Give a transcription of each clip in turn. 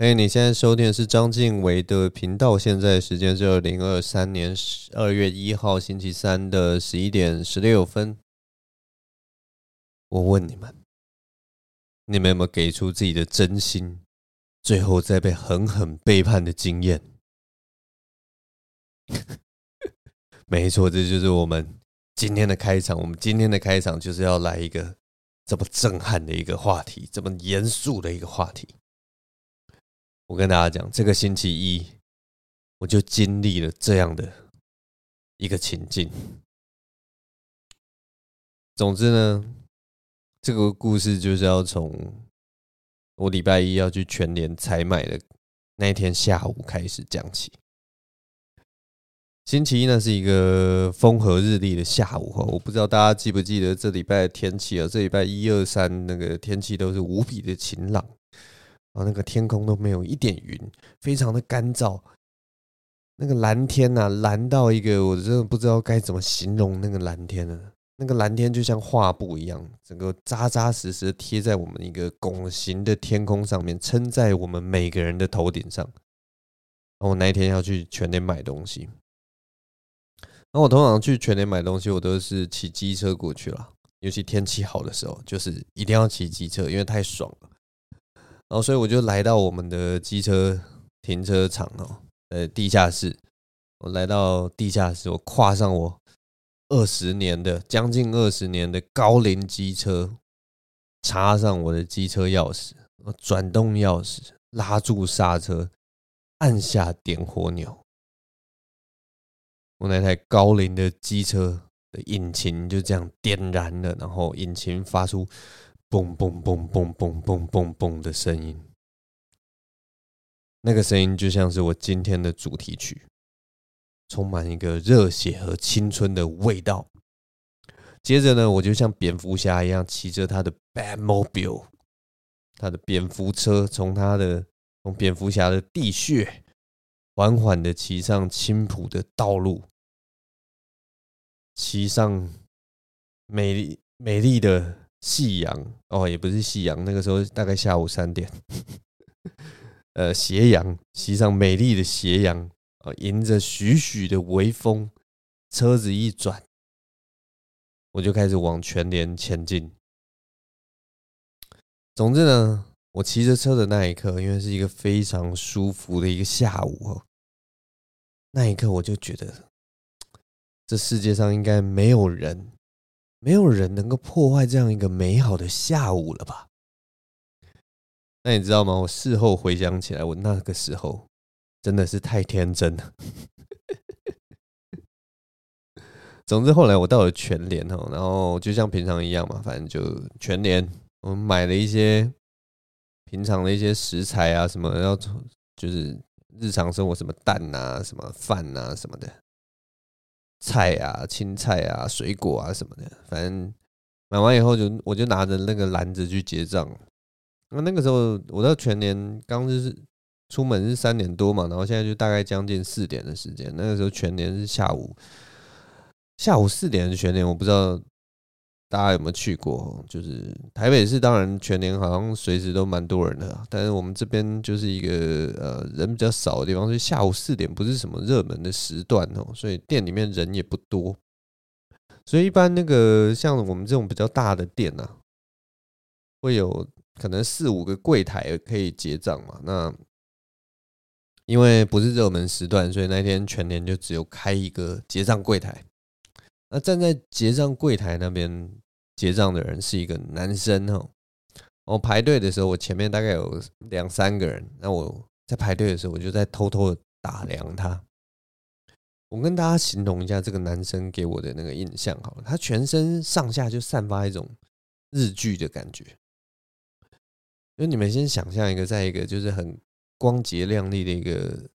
哎，你现在收听的是章晋唯的频道。现在时间是二零二三年十二月一号星期三的十一点十六分。我问你们，你们有没有给出自己的真心，最后再被狠狠背叛的经验？没错，这就是我们今天的开场。我们今天的开场就是要来一个这么震撼的一个话题，这么严肃的一个话题。我跟大家讲，这个星期一我就经历了这样的一个情境。总之呢，这个故事就是要从我礼拜一要去全联采买的那一天下午开始讲起。星期一呢是一个风和日丽的下午哈，我不知道大家记不记得这礼拜的天气啊？这礼拜一二三那个天气都是无比的晴朗。那个天空都没有一点云，非常的干燥。那个蓝天呐、蓝到一个我真的不知道该怎么形容那个蓝天了。那个蓝天就像画布一样，整个扎扎实实贴在我们一个拱形的天空上面，撑在我们每个人的头顶上。然后我那一天要去全联买东西。那我通常去全联买东西，我都是骑机车过去了。尤其天气好的时候，就是一定要骑机车，因为太爽了。然后，所以我就来到我们的机车停车场哦，呃，地下室。我来到地下室，我跨上我二十年的将近二十年的高龄机车，插上我的机车钥匙，转动钥匙，拉住刹车，按下点火钮。我那台高龄的机车的引擎就这样点燃了，然后引擎发出。嘣嘣嘣嘣嘣嘣嘣嘣的声音，那个声音就像是我今天的主题曲，充满一个热血和青春的味道。接着呢，我就像蝙蝠侠一样，骑着他的 Batmobile，他的蝙蝠车，从他的从蝙蝠侠的地穴，缓缓的骑上青浦的道路，骑上美丽美丽的。夕阳哦，也不是夕阳，那个时候大概下午三点。呃，斜阳，骑上美丽的斜阳啊，迎着徐徐的微风，车子一转，我就开始往全联前进。总之呢，我骑着车的那一刻，因为是一个非常舒服的一个下午哦，那一刻我就觉得，这世界上应该没有人。没有人能够破坏这样一个美好的下午了吧？那你知道吗？我事后回想起来，我那个时候真的是太天真了。总之后来我到了全联哦，然后就像平常一样嘛，反正就全联，我们买了一些平常的一些食材啊，什么要就是日常生活什么蛋啊、什么饭啊什么的。菜啊，青菜啊，水果啊什么的，反正买完以后就我就拿着那个篮子去结账。那那个时候我到全年刚就是出门是三点多嘛，然后现在就大概将近四点的时间。那个时候全年是下午下午四点的全年，我不知道。大家有没有去过？就是台北市，当然全年好像随时都蛮多人的，但是我们这边就是一个呃人比较少的地方，所以下午四点不是什么热门的时段哦，所以店里面人也不多，所以一般那个像我们这种比较大的店呐，会有可能四五个柜台可以结账嘛。那因为不是热门时段，所以那天全年就只有开一个结账柜台。那站在结账柜台那边结账的人是一个男生哦。我排队的时候，我前面大概有两三个人。那我在排队的时候，我就在偷偷的打量他。我跟大家形容一下这个男生给我的那个印象好了，他全身上下就散发一种日剧的感觉。就你们先想象一个，在一个就是很光洁亮丽的一个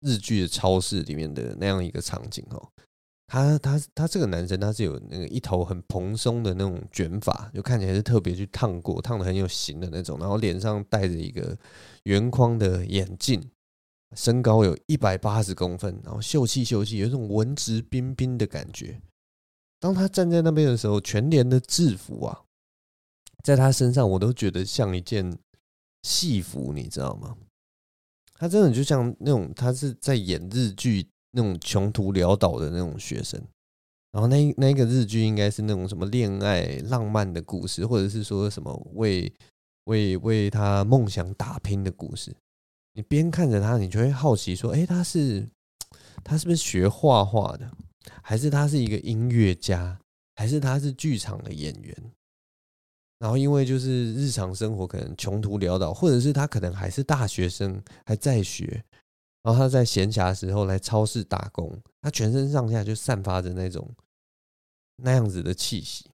日剧的超市里面的那样一个场景哦。他他他这个男生他是有那个一头很蓬松的那种卷发，就看起来是特别去烫过，烫的很有型的那种。然后脸上戴着一个圆框的眼镜，身高有一百八十公分，然后秀气秀气，有一种文质彬彬的感觉。当他站在那边的时候，全联的制服啊，在他身上我都觉得像一件戏服，你知道吗？他真的就像那种他是在演日剧那种穷途潦倒的那种学生，然后那那个日剧应该是那种什么恋爱浪漫的故事，或者是说什么为为为他梦想打拼的故事。你边看着他，你就会好奇说：“哎，他是他是不是学画画的？还是他是一个音乐家？还是他是剧场的演员？”然后因为就是日常生活可能穷途潦倒，或者是他可能还是大学生还在学，然后他在闲暇的时候来超市打工，他全身上下就散发着那种那样子的气息。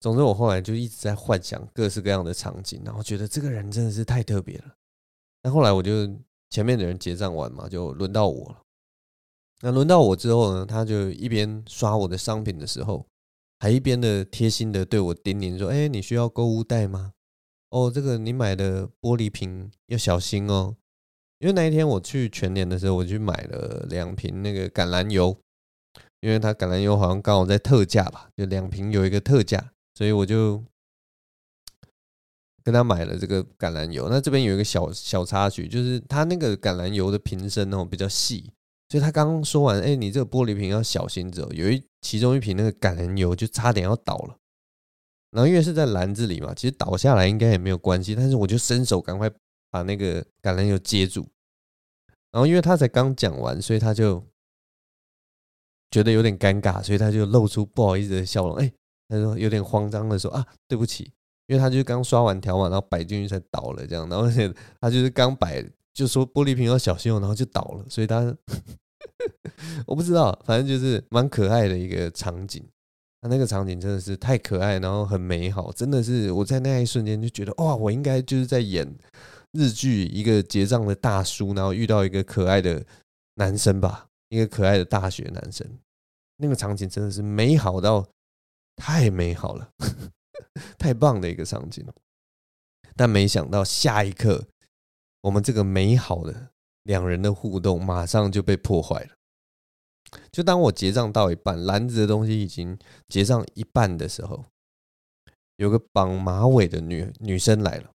总之，我后来就一直在幻想各式各样的场景，然后觉得这个人真的是太特别了。那后来我就前面的人结账完嘛，就轮到我了。那轮到我之后呢，他就一边刷我的商品的时候，还一边的贴心的对我叮咛说：“哎，你需要购物袋吗？哦，这个你买的玻璃瓶要小心哦。因为那一天我去全年的时候，我去买了两瓶那个橄榄油，因为它橄榄油好像刚好在特价吧，就两瓶有一个特价。”所以我就 跟他买了这个橄榄油。那这边有一个小小插曲，就是他那个橄榄油的瓶身哦比较细，所以他刚刚说完，哎，你这个玻璃瓶要小心走，有一其中一瓶那个橄榄油就差点要倒了。然后因为是在篮子里嘛，其实倒下来应该也没有关系，但是我就伸手赶快把那个橄榄油接住。然后因为他才刚讲完，所以他就觉得有点尴尬，所以他就露出不好意思的笑容，哎。他说有点慌张的说啊，对不起，因为他就是刚刷完条码，然后摆进去才倒了这样，然后而且他就是刚摆就说玻璃瓶要小心哦，然后就倒了，所以他 我不知道，反正就是蛮可爱的一个场景。他那个场景真的是太可爱，然后很美好，真的是我在那一瞬间就觉得哇，我应该就是在演日剧一个结账的大叔，然后遇到一个可爱的男生吧，一个可爱的大学男生，那个场景真的是美好到。太美好了，太棒的一个场景了。但没想到下一刻，我们这个美好的两人的互动马上就被破坏了。就当我结账到一半，篮子的东西已经结账一半的时候，有个绑马尾的女女生来了。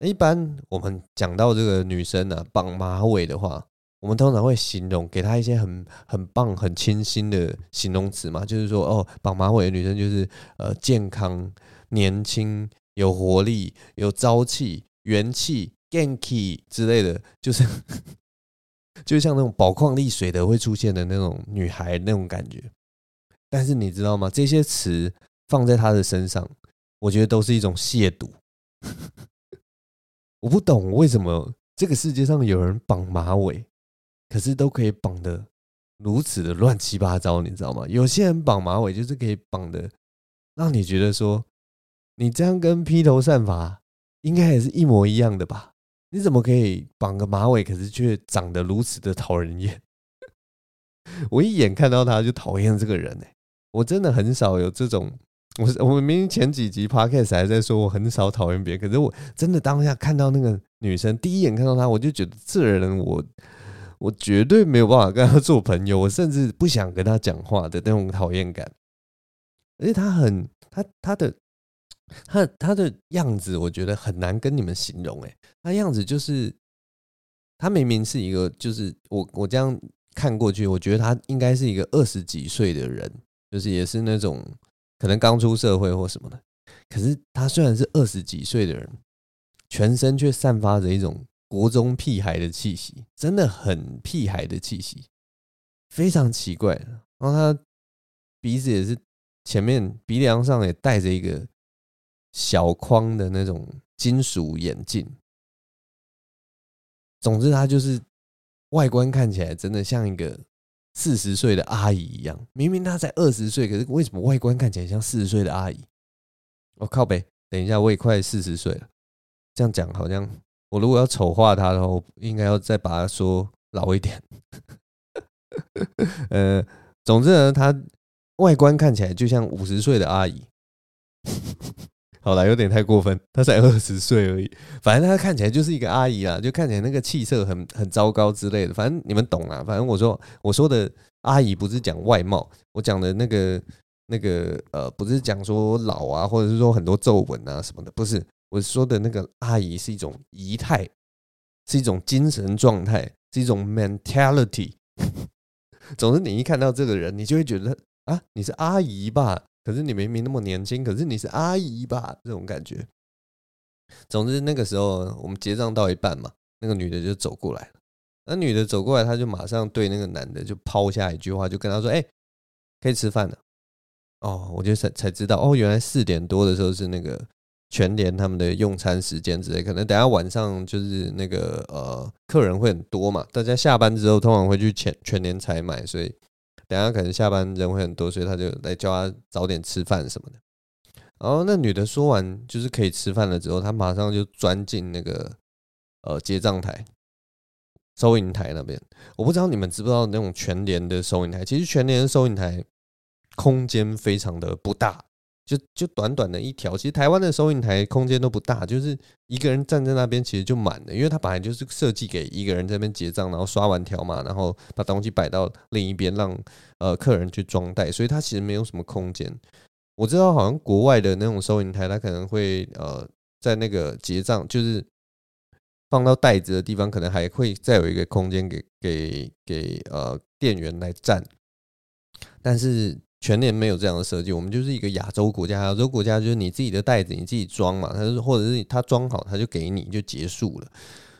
一般我们讲到这个女生呢、啊，绑马尾的话。我们通常会形容，给她一些很很棒、很清新的形容词嘛，就是说，哦，绑马尾的女生就是呃健康、年轻、有活力、有朝气、元气、ganky 之类的，就是 就像那种宝矿力水的会出现的那种女孩那种感觉。但是你知道吗？这些词放在她的身上，我觉得都是一种亵渎。我不懂为什么这个世界上有人绑马尾。可是都可以绑得如此的乱七八糟，你知道吗？有些人绑马尾就是可以绑的让你觉得说，你这样跟披头散发应该也是一模一样的吧？你怎么可以绑个马尾，可是却长得如此的讨人厌？我一眼看到他就讨厌这个人哎！我真的很少有这种，我我明明前几集 podcast 还在说我很少讨厌别人，可是我真的当下看到那个女生，第一眼看到她，我就觉得这人我。我绝对没有办法跟她做朋友，我甚至不想跟她讲话的那种讨厌感。而且他很，他他的他他的样子，我觉得很难跟你们形容。哎，他样子就是，他明明是一个，就是我我这样看过去，我觉得他应该是一个二十几岁的人，就是也是那种可能刚出社会或什么的。可是他虽然是二十几岁的人，全身却散发着一种。国中屁孩的气息，真的很屁孩的气息，非常奇怪。然后他鼻子也是前面鼻梁上也戴着一个小框的那种金属眼镜。总之，他就是外观看起来真的像一个四十岁的阿姨一样。明明她才二十岁，可是为什么外观看起来像四十岁的阿姨？我靠北，等一下，我也快四十岁了。这样讲好像。我如果要丑化她的话，我应该要再把她说老一点。呃，总之呢，她外观看起来就像五十岁的阿姨。好了，有点太过分，他才二十岁而已。反正他看起来就是一个阿姨啦，就看起来那个气色很很糟糕之类的。反正你们懂啦。反正我说我说的阿姨不是讲外貌，我讲的那个那个呃，不是讲说老啊，或者是说很多皱纹啊什么的，不是。我说的那个阿姨是一种仪态，是一种精神状态，是一种 mentality。总之，你一看到这个人，你就会觉得啊，你是阿姨吧？可是你明明那么年轻，可是你是阿姨吧？这种感觉。总之，那个时候我们结账到一半嘛，那个女的就走过来了。那女的走过来，她就马上对那个男的就抛下一句话，就跟他说：“哎，可以吃饭了。”哦，我就才才知道，哦，原来四点多的时候是那个全联他们的用餐时间之类，可能等下晚上就是那个呃客人会很多嘛，大家下班之后通常会去全全联采买，所以等下可能下班人会很多，所以他就来叫他早点吃饭什么的。然后那女的说完就是可以吃饭了之后，她马上就钻进那个呃结账台、收银台那边。我不知道你们知不知道那种全联的收银台，其实全联收银台。空间非常的不大，就就短短的一条。其实台湾的收银台空间都不大，就是一个人站在那边其实就满了，因为它本来就是设计给一个人在那边结账，然后刷完条码，然后把东西摆到另一边，让呃客人去装袋，所以它其实没有什么空间。我知道好像国外的那种收银台，它可能会呃在那个结账就是放到袋子的地方，可能还会再有一个空间给给给呃店员来站，但是。全年没有这样的设计，我们就是一个亚洲国家，亚洲国家就是你自己的袋子你自己装嘛，他是或者是他装好他就给你就结束了，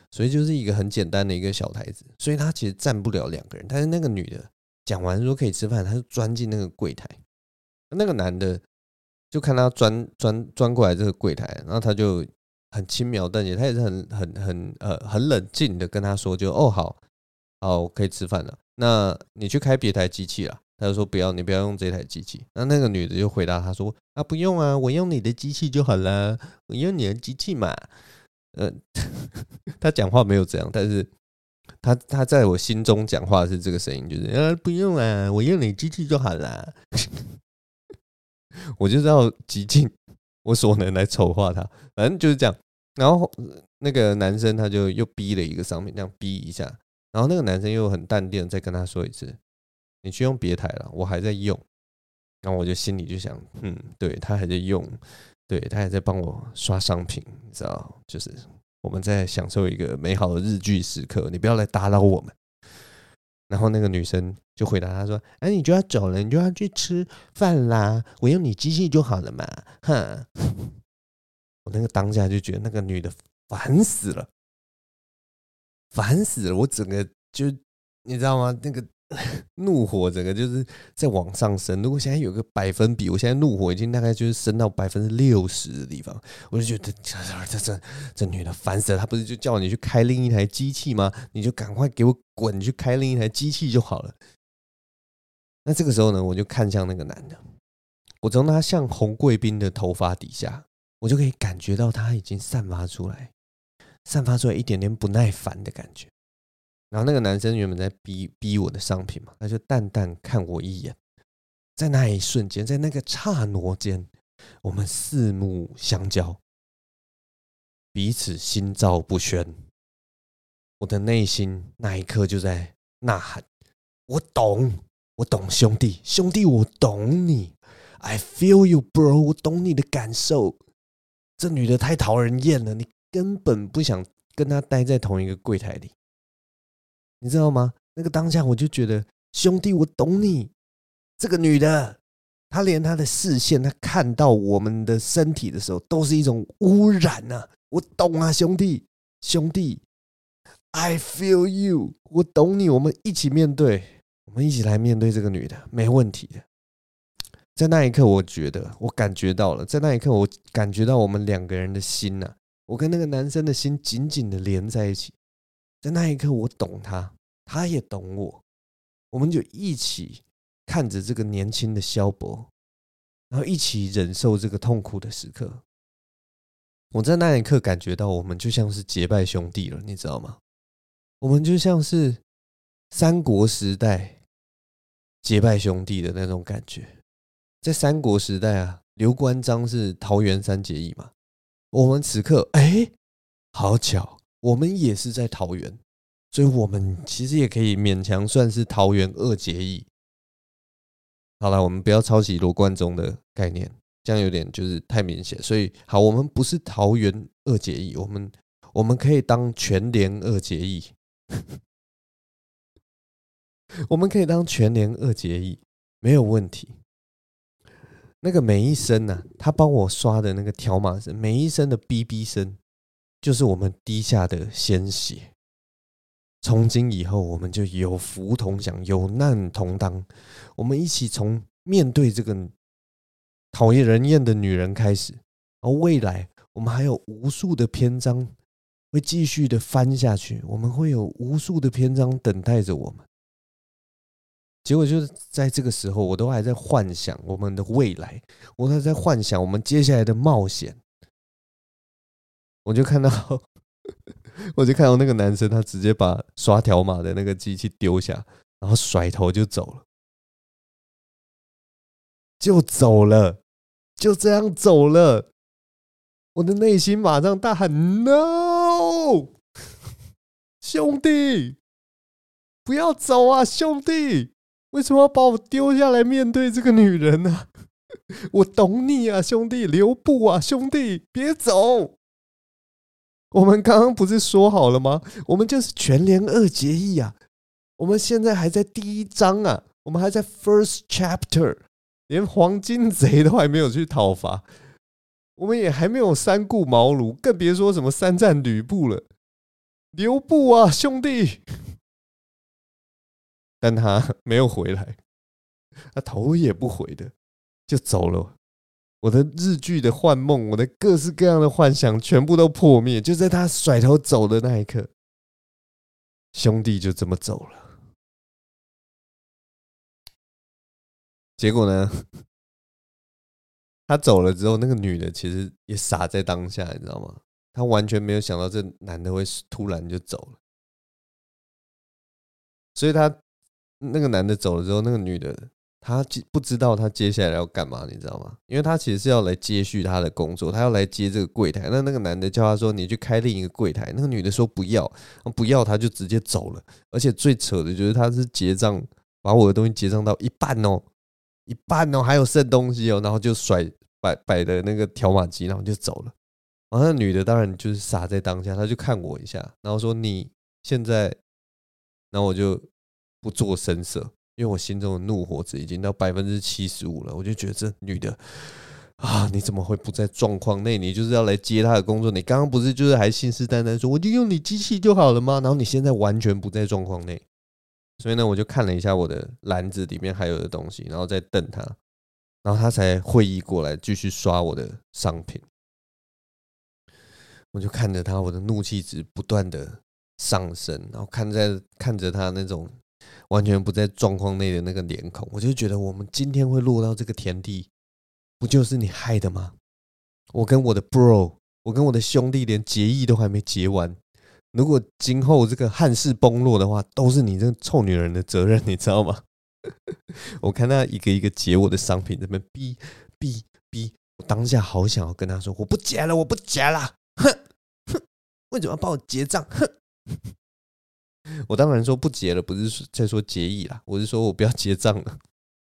所以就是一个很简单的一个小台子，所以他其实站不了两个人。但是那个女的讲完说可以吃饭，他就钻进那个柜台，那个男的就看他钻钻钻过来这个柜台，然后他就很轻描淡写，他也是很很很呃很冷静的跟他说就哦好，好可以吃饭了，那你去开别台机器了。他就说不要，你不要用这台机器。那那个女的就回答他说啊，不用啊，我用你的机器就好了，我用你的机器嘛。呃，他讲话没有这样，但是他他在我心中讲话是这个声音，就是啊，不用啊，我用你机器就好了。我就知道极尽我所能来丑化他，反正就是这样。然后那个男生他就又逼了一个商品，这样逼一下，然后那个男生又很淡定再跟他说一次。你去用别台了，我还在用，然后我就心里就想，嗯，对，他还在用，对，他还在帮我刷商品，你知道，就是我们在享受一个美好的日剧时刻，你不要来打扰我们。然后那个女生就回答他说：“哎，你就要走了，你就要去吃饭啦，我用你机器就好了嘛。”哼，我那个当下就觉得那个女的烦死了，烦死了，我整个就你知道吗？那个。怒火整个就是在往上升。如果现在有个百分比，我现在怒火已经大概就是升到百分之六十的地方，我就觉得这这这这女的烦死了。她不是就叫你去开另一台机器吗？你就赶快给我滚，去开另一台机器就好了。那这个时候呢，我就看向那个男的，我从他像红贵宾的头发底下，我就可以感觉到他已经散发出来，散发出来一点点不耐烦的感觉。然后那个男生原本在逼逼我的商品嘛，他就淡淡看我一眼，在那一瞬间，在那个刹那间，我们四目相交，彼此心照不宣。我的内心那一刻就在呐喊：我懂，我懂，兄弟，兄弟，我懂你，I feel you, bro，我懂你的感受。这女的太讨人厌了，你根本不想跟她待在同一个柜台里。你知道吗？那个当下我就觉得，兄弟，我懂你。这个女的，她连她的视线，她看到我们的身体的时候，都是一种污染呐。我懂啊，兄弟，兄弟，I feel you，我懂你。我们一起面对，我们一起来面对这个女的，没问题的。在那一刻，我觉得，我感觉到了。在那一刻，我感觉到我们两个人的心呐，我跟那个男生的心紧紧的连在一起。在那一刻，我懂他，他也懂我，我们就一起看着这个年轻的萧伯，然后一起忍受这个痛苦的时刻。我在那一刻感觉到，我们就像是结拜兄弟了，你知道吗？我们就像是三国时代结拜兄弟的那种感觉。在三国时代啊，刘关张是桃园三结义嘛，我们此刻，哎，好巧。我们也是在桃园，所以我们其实也可以勉强算是桃园二结义。好了，我们不要抄袭罗贯中的概念，这样有点就是太明显。所以好，我们不是桃园二结义，我们我们可以当全联二结义，我们可以当全联二结义，没有问题。那个每一声呢、他帮我刷的那个条码是，每一声的哔哔声，就是我们滴下的鲜血。从今以后，我们就有福同享，有难同当。我们一起从面对这个讨厌人厌的女人开始，而未来我们还有无数的篇章会继续的翻下去，我们会有无数的篇章等待着我们。结果就是在这个时候，我都还在幻想我们的未来，我还在幻想我们接下来的冒险。我就看到，我就看到那个男生，他直接把刷条码的那个机器丢下，然后甩头就走了，就走了，就这样走了。我的内心马上大喊：“No，兄弟，不要走啊，兄弟！”为什么要把我丢下来面对这个女人呢？我懂你啊，兄弟，留步啊，兄弟，别走。我们刚刚不是说好了吗？我们就是全联二结义啊。我们现在还在第一章啊，我们还在 first chapter，连黄金贼都还没有去讨伐，我们也还没有三顾茅庐，更别说什么三战吕布了。留步啊，兄弟！但他没有回来，他头也不回的就走了。我的日剧的幻梦，我的各式各样的幻想全部都破灭。就在他甩头走的那一刻，兄弟就这么走了。结果呢？他走了之后，那个女的其实也傻在当下，你知道吗？她完全没有想到这男的会突然就走了，所以她。那个男的走了之后，那个女的她不知道他接下来要干嘛，你知道吗？因为他其实是要来接续他的工作，他要来接这个柜台。那那个男的叫他说：“你去开另一个柜台。”那个女的说：“不要，不要。”他就直接走了。而且最扯的就是，他是结账，把我的东西结账到一半哦，一半哦，还有剩东西哦，然后就甩摆摆的那个条码机，然后就走了。然后那女的当然就是傻在当下，她就看我一下，然后说：“你现在……”然后我就。不做声色，因为我心中的怒火值已经到百分之七十五了。我就觉得这女的啊，你怎么会不在状况内？你就是要来接她的工作。你刚刚不是就是还信誓旦旦说我就用你机器就好了吗？然后你现在完全不在状况内，所以呢，我就看了一下我的篮子里面还有的东西，然后再瞪她，然后她才会意过来继续刷我的商品。我就看着她，我的怒气值不断的上升，然后看在看着她那种。完全不在状况内的那个脸孔，我就觉得我们今天会落到这个田地，不就是你害的吗？我跟我的 bro，我跟我的兄弟连结义都还没结完，如果今后这个汉室崩落的话，都是你这臭女人的责任，你知道吗？我看他一个一个结我的商品，这边哔哔哔，我当下好想要跟他说，我不结了，我不结了，哼哼，为什么要帮我结账？哼。我当然说不结了，不是在说结义啦，我是说我不要结账了。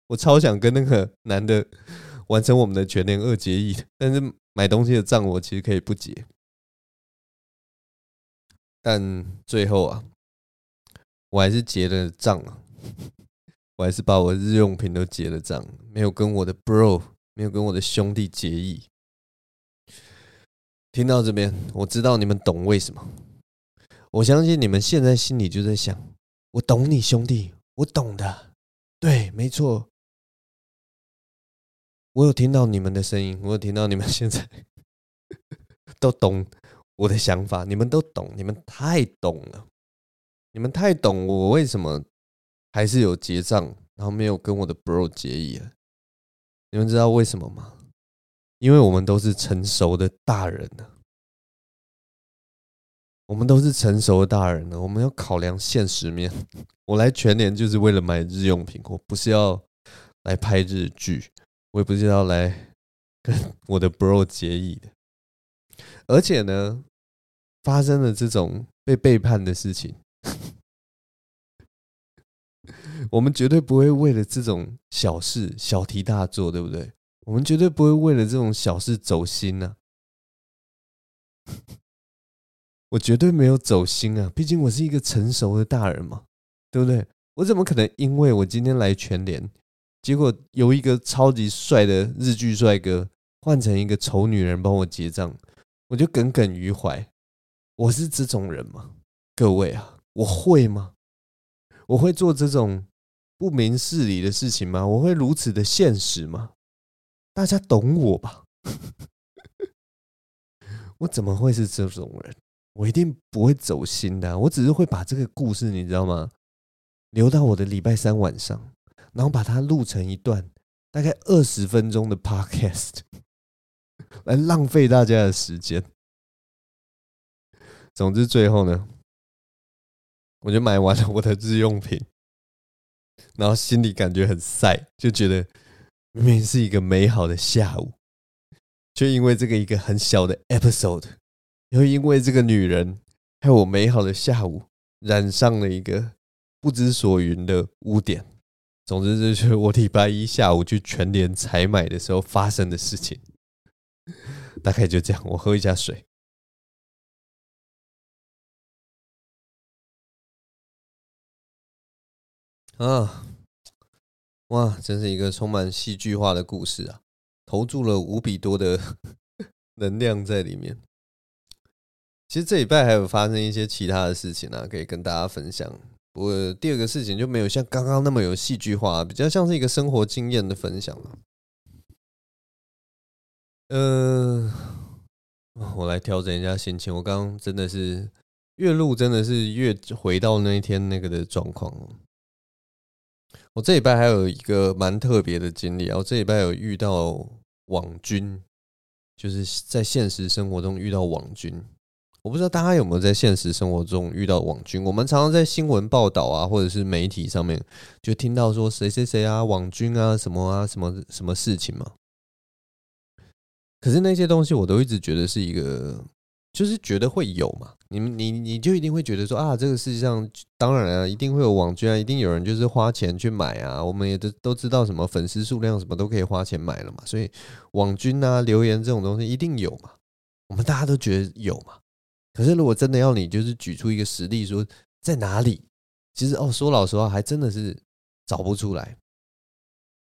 我超想跟那个男的完成我们的全联二结义，但是买东西的账我其实可以不结。但最后啊，我还是结了账啊，我还是把我日用品都结了账，没有跟我的 bro，没有跟我的兄弟结义。听到这边，我知道你们懂为什么。我相信你们现在心里就在想：我懂你兄弟，我懂的，对，没错。我有听到你们的声音，我有听到你们现在都懂我的想法，你们都懂，你们太懂了，你们太懂我为什么还是有结账，然后没有跟我的 bro 结义了。你们知道为什么吗？因为我们都是成熟的大人了。我们都是成熟的大人了，我们要考量现实面。我来全联就是为了买日用品，我不是要来拍日剧，我也不是要来跟我的 bro 结义的。而且呢，发生了这种被背叛的事情，我们绝对不会为了这种小事小题大做，对不对？我们绝对不会为了这种小事走心呐。我绝对没有走心啊，毕竟我是一个成熟的大人嘛，对不对？我怎么可能因为我今天来全联，结果由一个超级帅的日剧帅哥换成一个丑女人帮我结账，我就耿耿于怀？我是这种人吗？各位啊，我会吗？我会做这种不明事理的事情吗？我会如此的现实吗？大家懂我吧？我怎么会是这种人？我一定不会走心的，我只是会把这个故事，你知道吗？留到我的礼拜三晚上，然后把它录成一段大概二十分钟的 podcast，来浪费大家的时间。总之，最后呢，我就买完了我的日用品，然后心里感觉很晒，就觉得明明是一个美好的下午，却因为这个一个很小的 episode。又因为这个女人，害我美好的下午染上了一个不知所云的污点。总之，这是 我礼拜一下午去全联采买的时候发生的事情。大概就这样，我喝一下水。啊，哇，真是一个充满戏剧化的故事啊！投注了无比多的 能量在里面。其实这礼拜还有发生一些其他的事情啊，可以跟大家分享。不过第二个事情就没有像刚刚那么有戏剧化，比较像是一个生活经验的分享了。嗯，我来调整一下心情。我刚刚真的是越录真的是越回到那一天那个的状况。我这礼拜还有一个蛮特别的经历，我这礼拜有遇到网军，就是在现实生活中遇到网军。我不知道大家有没有在现实生活中遇到网军？我们常常在新闻报道啊，或者是媒体上面，就听到说谁谁谁啊，网军啊，什么啊，什么什么事情嘛。可是那些东西，我都一直觉得是一个，就是觉得会有嘛。你们你你就一定会觉得说啊，这个世界上当然啊，一定会有网军啊，一定有人就是花钱去买啊。我们也都都知道什么粉丝数量什么都可以花钱买了嘛。所以网军啊，留言这种东西一定有嘛。我们大家都觉得有嘛。可是，如果真的要你就是举出一个实例说在哪里，其实哦，说老实话，还真的是找不出来。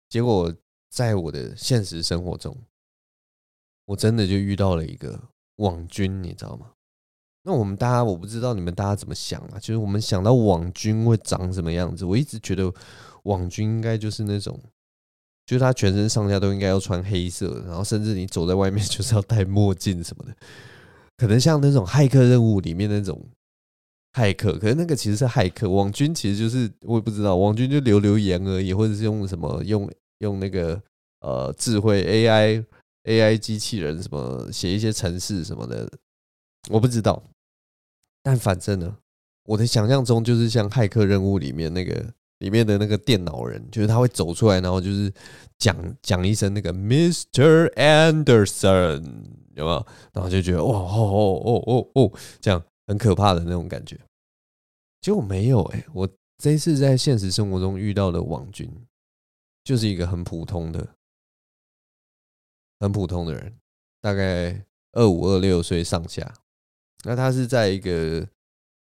结果在我的现实生活中，我真的就遇到了一个网军，你知道吗？那我们大家，我不知道你们大家怎么想啊？就是我们想到网军会长什么样子？我一直觉得网军应该就是那种，就是他全身上下都应该要穿黑色，然后甚至你走在外面就是要戴墨镜什么的。可能像那种骇客任务里面那种骇客，可是那个其实是骇客。网军其实就是我也不知道，网军就留留言而已，或者是用什么用用那个呃智慧 AI AI 机器人什么写一些程式什么的，我不知道。但反正呢，我的想象中就是像骇客任务里面那个里面的那个电脑人，就是他会走出来，然后就是讲讲一声那个 Mr. Anderson。有没有？然后就觉得哇哦哦哦哦哦，这样很可怕的那种感觉。结果没有哎，我这一次在现实生活中遇到的网军，就是一个很普通的、很普通的人，大概二五二六岁上下。那他是在一个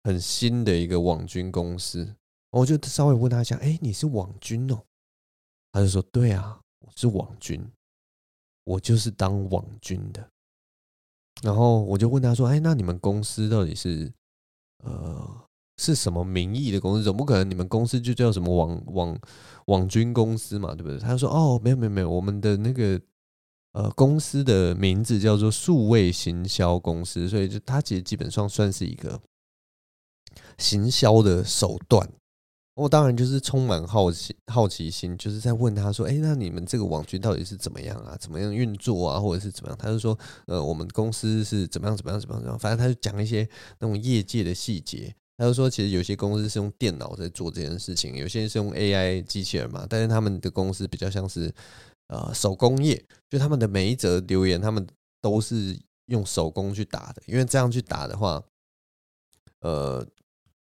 很新的一个网军公司，我就稍微问他一下：“哎，你是网军哦？”他就说：“对啊，我是网军，我就是当网军的。”然后我就问他说：“哎，那你们公司到底是呃是什么名义的公司？总不可能你们公司就叫什么网网网军公司嘛，对不对？”他说：“哦，没有没有没有，我们的那个呃公司的名字叫做数位行销公司，所以就它其实基本上算是一个行销的手段。”我当然就是充满好奇好奇心，就是在问他说：“哎，那你们这个网军到底是怎么样啊？怎么样运作啊？或者是怎么样？”他就说：“呃，我们公司是怎么样怎么样怎么样怎么样。”反正他就讲一些那种业界的细节。他就说：“其实有些公司是用电脑在做这件事情，有些是用 AI 机器人嘛。但是他们的公司比较像是呃手工业，就他们的每一则留言，他们都是用手工去打的，因为这样去打的话，呃。”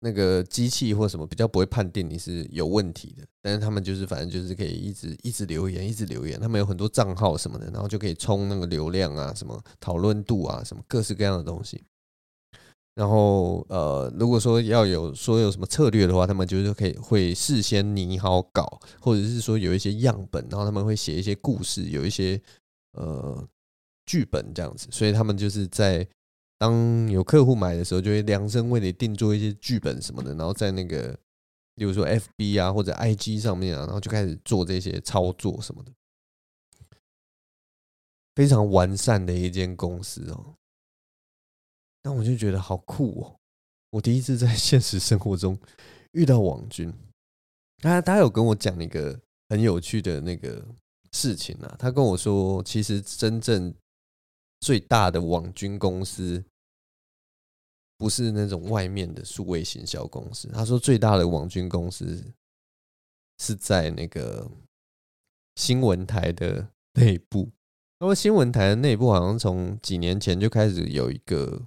那个机器或什么比较不会判定你是有问题的，但是他们就是反正就是可以一直一直留言，一直留言。他们有很多账号什么的，然后就可以充那个流量啊，什么讨论度啊，什么各式各样的东西。然后呃，如果说要有说有什么策略的话，他们就是可以会事先拟好稿，或者是说有一些样本，然后他们会写一些故事，有一些呃剧本这样子。所以他们就是在。当有客户买的时候，就会量身为你定做一些剧本什么的，然后在那个，比如说 FB 啊或者 IG 上面啊，然后就开始做这些操作什么的，非常完善的一间公司哦。那我就觉得好酷哦！我第一次在现实生活中遇到网军，他他有跟我讲一个很有趣的那个事情啊，他跟我说，其实真正最大的网军公司。不是那种外面的数位行销公司。他说最大的网军公司是在那个新闻台的 内部。那么新闻台的内部好像从几年前就开始有一个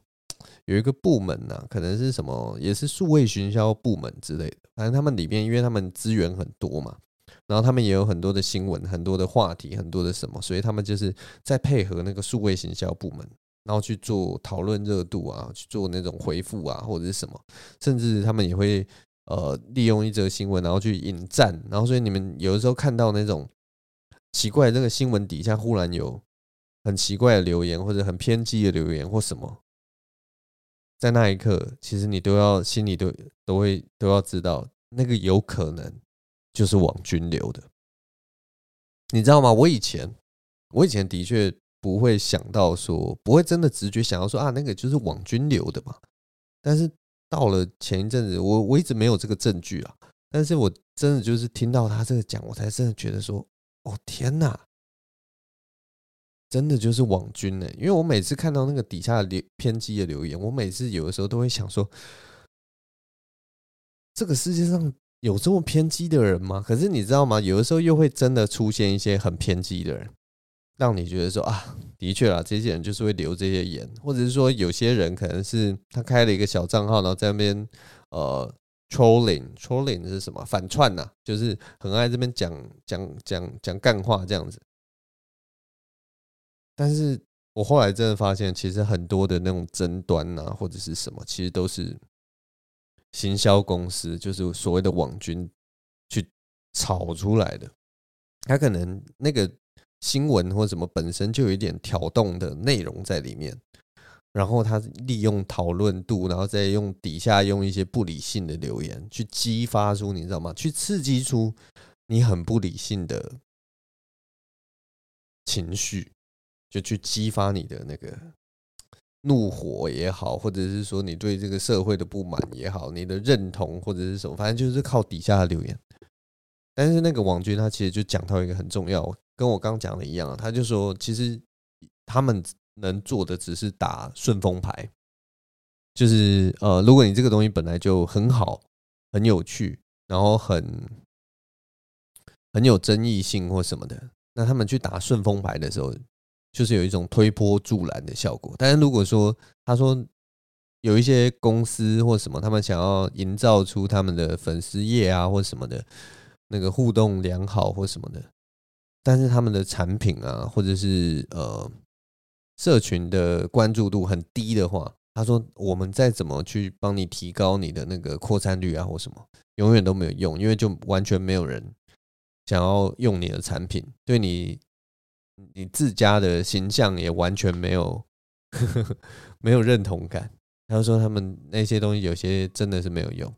有一个部门呐、可能是什么也是数位行销部门之类的。反正他们里面，因为他们资源很多嘛，然后他们也有很多的新闻、很多的话题、很多的什么，所以他们就是在配合那个数位行销部门。然后去做讨论热度啊，去做那种回复啊，或者是什么，甚至他们也会呃利用一则新闻，然后去引战。然后所以你们有的时候看到那种奇怪这个新闻底下忽然有很奇怪的留言，或者很偏激的留言或什么，在那一刻，其实你都要心里都都会都要知道，那个有可能就是网军留的，你知道吗？我以前我以前的确。不会想到说，不会真的直觉想要说啊，那个就是网军留的嘛。但是到了前一阵子，我我一直没有这个证据啊。但是我真的就是听到他这个讲，我才真的觉得说，哦天哪，真的就是网军呢。因为我每次看到那个底下的留偏激的留言，我每次有的时候都会想说，这个世界上有这么偏激的人吗？可是你知道吗？有的时候又会真的出现一些很偏激的人。让你觉得说啊，的确啊，这些人就是会留这些言，或者是说有些人可能是他开了一个小账号，然后在那边呃 trolling，trolling 是什么？反串呐、啊，就是很爱这边讲讲讲讲干话这样子。但是我后来真的发现，其实很多的那种争端啊，或者是什么，其实都是行销公司，就是所谓的网军去炒出来的。他可能那个。新闻或什么本身就有一点挑动的内容在里面，然后他利用讨论度，然后再用底下用一些不理性的留言去激发出，你知道吗？去刺激出你很不理性的情绪，就去激发你的那个怒火也好，或者是说你对这个社会的不满也好，你的认同或者是什么，反正就是靠底下的留言。但是那个网军他其实就讲到一个很重要。跟我刚讲的一样，他就说，其实他们能做的只是打顺风牌，就是呃，如果你这个东西本来就很好、很有趣，然后很很有争议性或什么的，那他们去打顺风牌的时候，就是有一种推波助澜的效果。但是如果说他说有一些公司或什么，他们想要营造出他们的粉丝页啊或什么的，那个互动良好或什么的。但是他们的产品啊，或者是呃，社群的关注度很低的话，他说我们再怎么去帮你提高你的那个扩散率啊，或什么，永远都没有用，因为就完全没有人想要用你的产品，对你你自家的形象也完全没有呵呵 没有认同感。他说他们那些东西有些真的是没有用。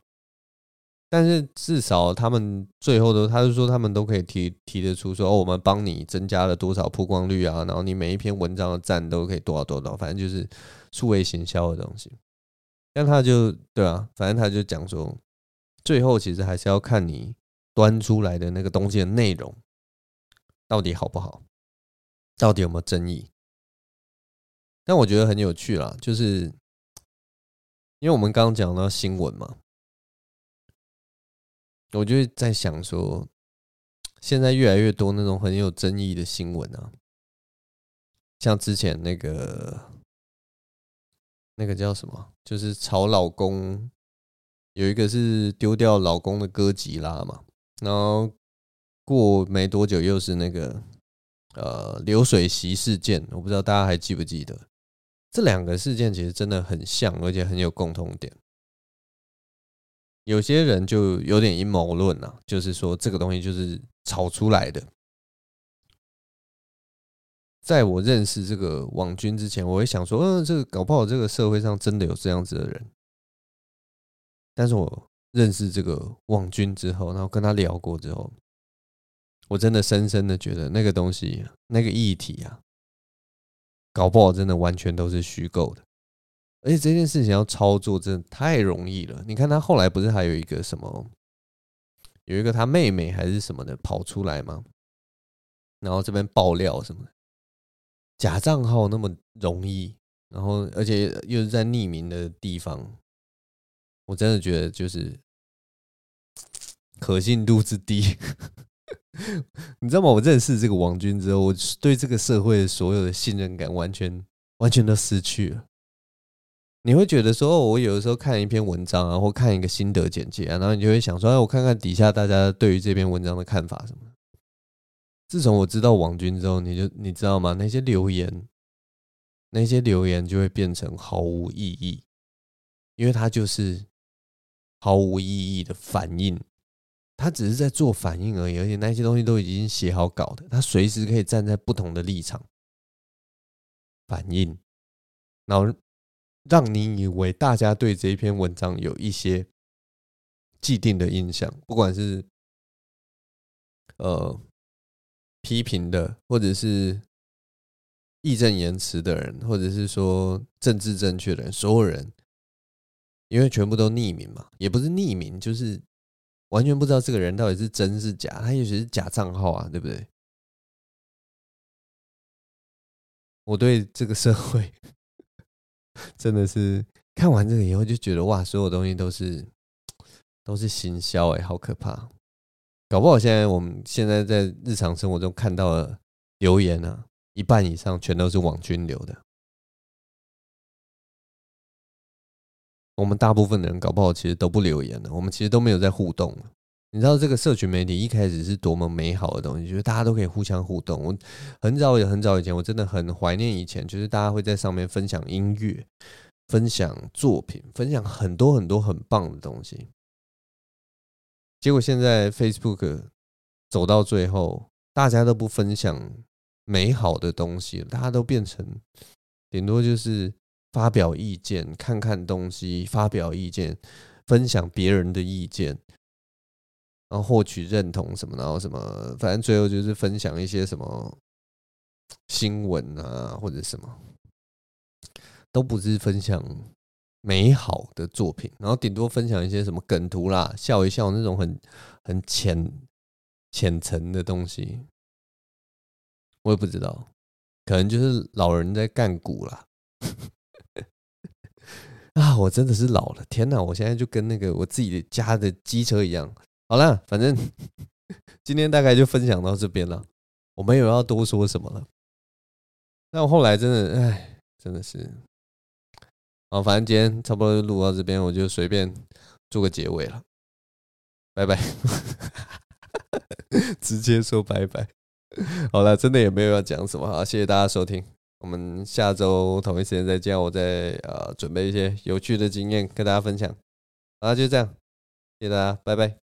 但是至少他们最后都，他是说他们都可以提提得出说，哦，我们帮你增加了多少曝光率啊，然后你每一篇文章的赞都可以多少多少，反正就是数位行销的东西。但他就对啊，反正他就讲说，最后其实还是要看你端出来的那个东西的内容到底好不好，到底有没有争议。但我觉得很有趣啦，就是因为我们刚刚讲到新闻嘛。我就在想说，现在越来越多那种很有争议的新闻啊，像之前那个那个叫什么，就是炒老公有一个是丢掉老公的哥吉拉嘛，然后过没多久又是那个呃流水席事件，我不知道大家还记不记得？这两个事件其实真的很像，而且很有共同点。有些人就有点阴谋论啊，就是说这个东西就是炒出来的。在我认识这个网军之前，我会想说，嗯，这个搞不好这个社会上真的有这样子的人。但是我认识这个网军之后，然后跟他聊过之后，我真的深深的觉得那个东西，那个议题啊，搞不好真的完全都是虚构的。而且这件事情要操作真的太容易了。你看他后来不是还有一个什么，有一个他妹妹还是什么的跑出来吗？然后这边爆料什么的。假账号那么容易，然后而且又是在匿名的地方，我真的觉得就是可信度之低。你知道吗？我认识这个王军之后，我对这个社会所有的信任感完全完全都失去了。你会觉得说，我有的时候看一篇文章啊，或看一个心得简介啊，然后你就会想说，哎，我看看底下大家对于这篇文章的看法什么。自从我知道网军之后，你就你知道吗？那些留言，那些留言就会变成毫无意义，因为它就是毫无意义的反应，他只是在做反应而已，而且那些东西都已经写好稿的，他随时可以站在不同的立场反应，然后让你以为大家对这一篇文章有一些既定的印象，不管是呃。批评的，或者是义正言辞的人，或者是说政治正确的人，所有人，因为全部都匿名嘛，也不是匿名，就是完全不知道这个人到底是真是假，他也许是假账号啊，对不对？我对这个社会真的是看完这个以后就觉得哇，所有东西都是都是行销哎，好可怕。搞不好现在我们现在在日常生活中看到的留言啊，一半以上全都是网军留的。我们大部分的人搞不好其实都不留言了，我们其实都没有在互动了。你知道这个社群媒体一开始是多么美好的东西，就是大家都可以互相互动。我很早也很早以前，我真的很怀念以前，就是大家会在上面分享音乐、分享作品、分享很多很多很棒的东西。结果现在 Facebook 走到最后，大家都不分享美好的东西了，大家都变成顶多就是发表意见、看看东西、发表意见、分享别人的意见，然后获取认同什么，然后什么，反正最后就是分享一些什么新闻啊或者什么，都不是分享。美好的作品，然后顶多分享一些什么梗图啦，笑一笑那种很很浅浅层的东西，我也不知道，可能就是老人在干股啦。啊，我真的是老了，天哪！我现在就跟那个我自己的家的机车一样。好了，反正 今天大概就分享到这边了，我没有要多说什么了。那我后来真的，哎，真的是。好，反正今天差不多就录到这边，我就随便做个结尾了，拜拜，直接说拜拜。好了，真的也没有要讲什么，好，谢谢大家收听，我们下周同一时间再见，我再呃准备一些有趣的经验跟大家分享。好，就这样，谢谢大家，拜拜。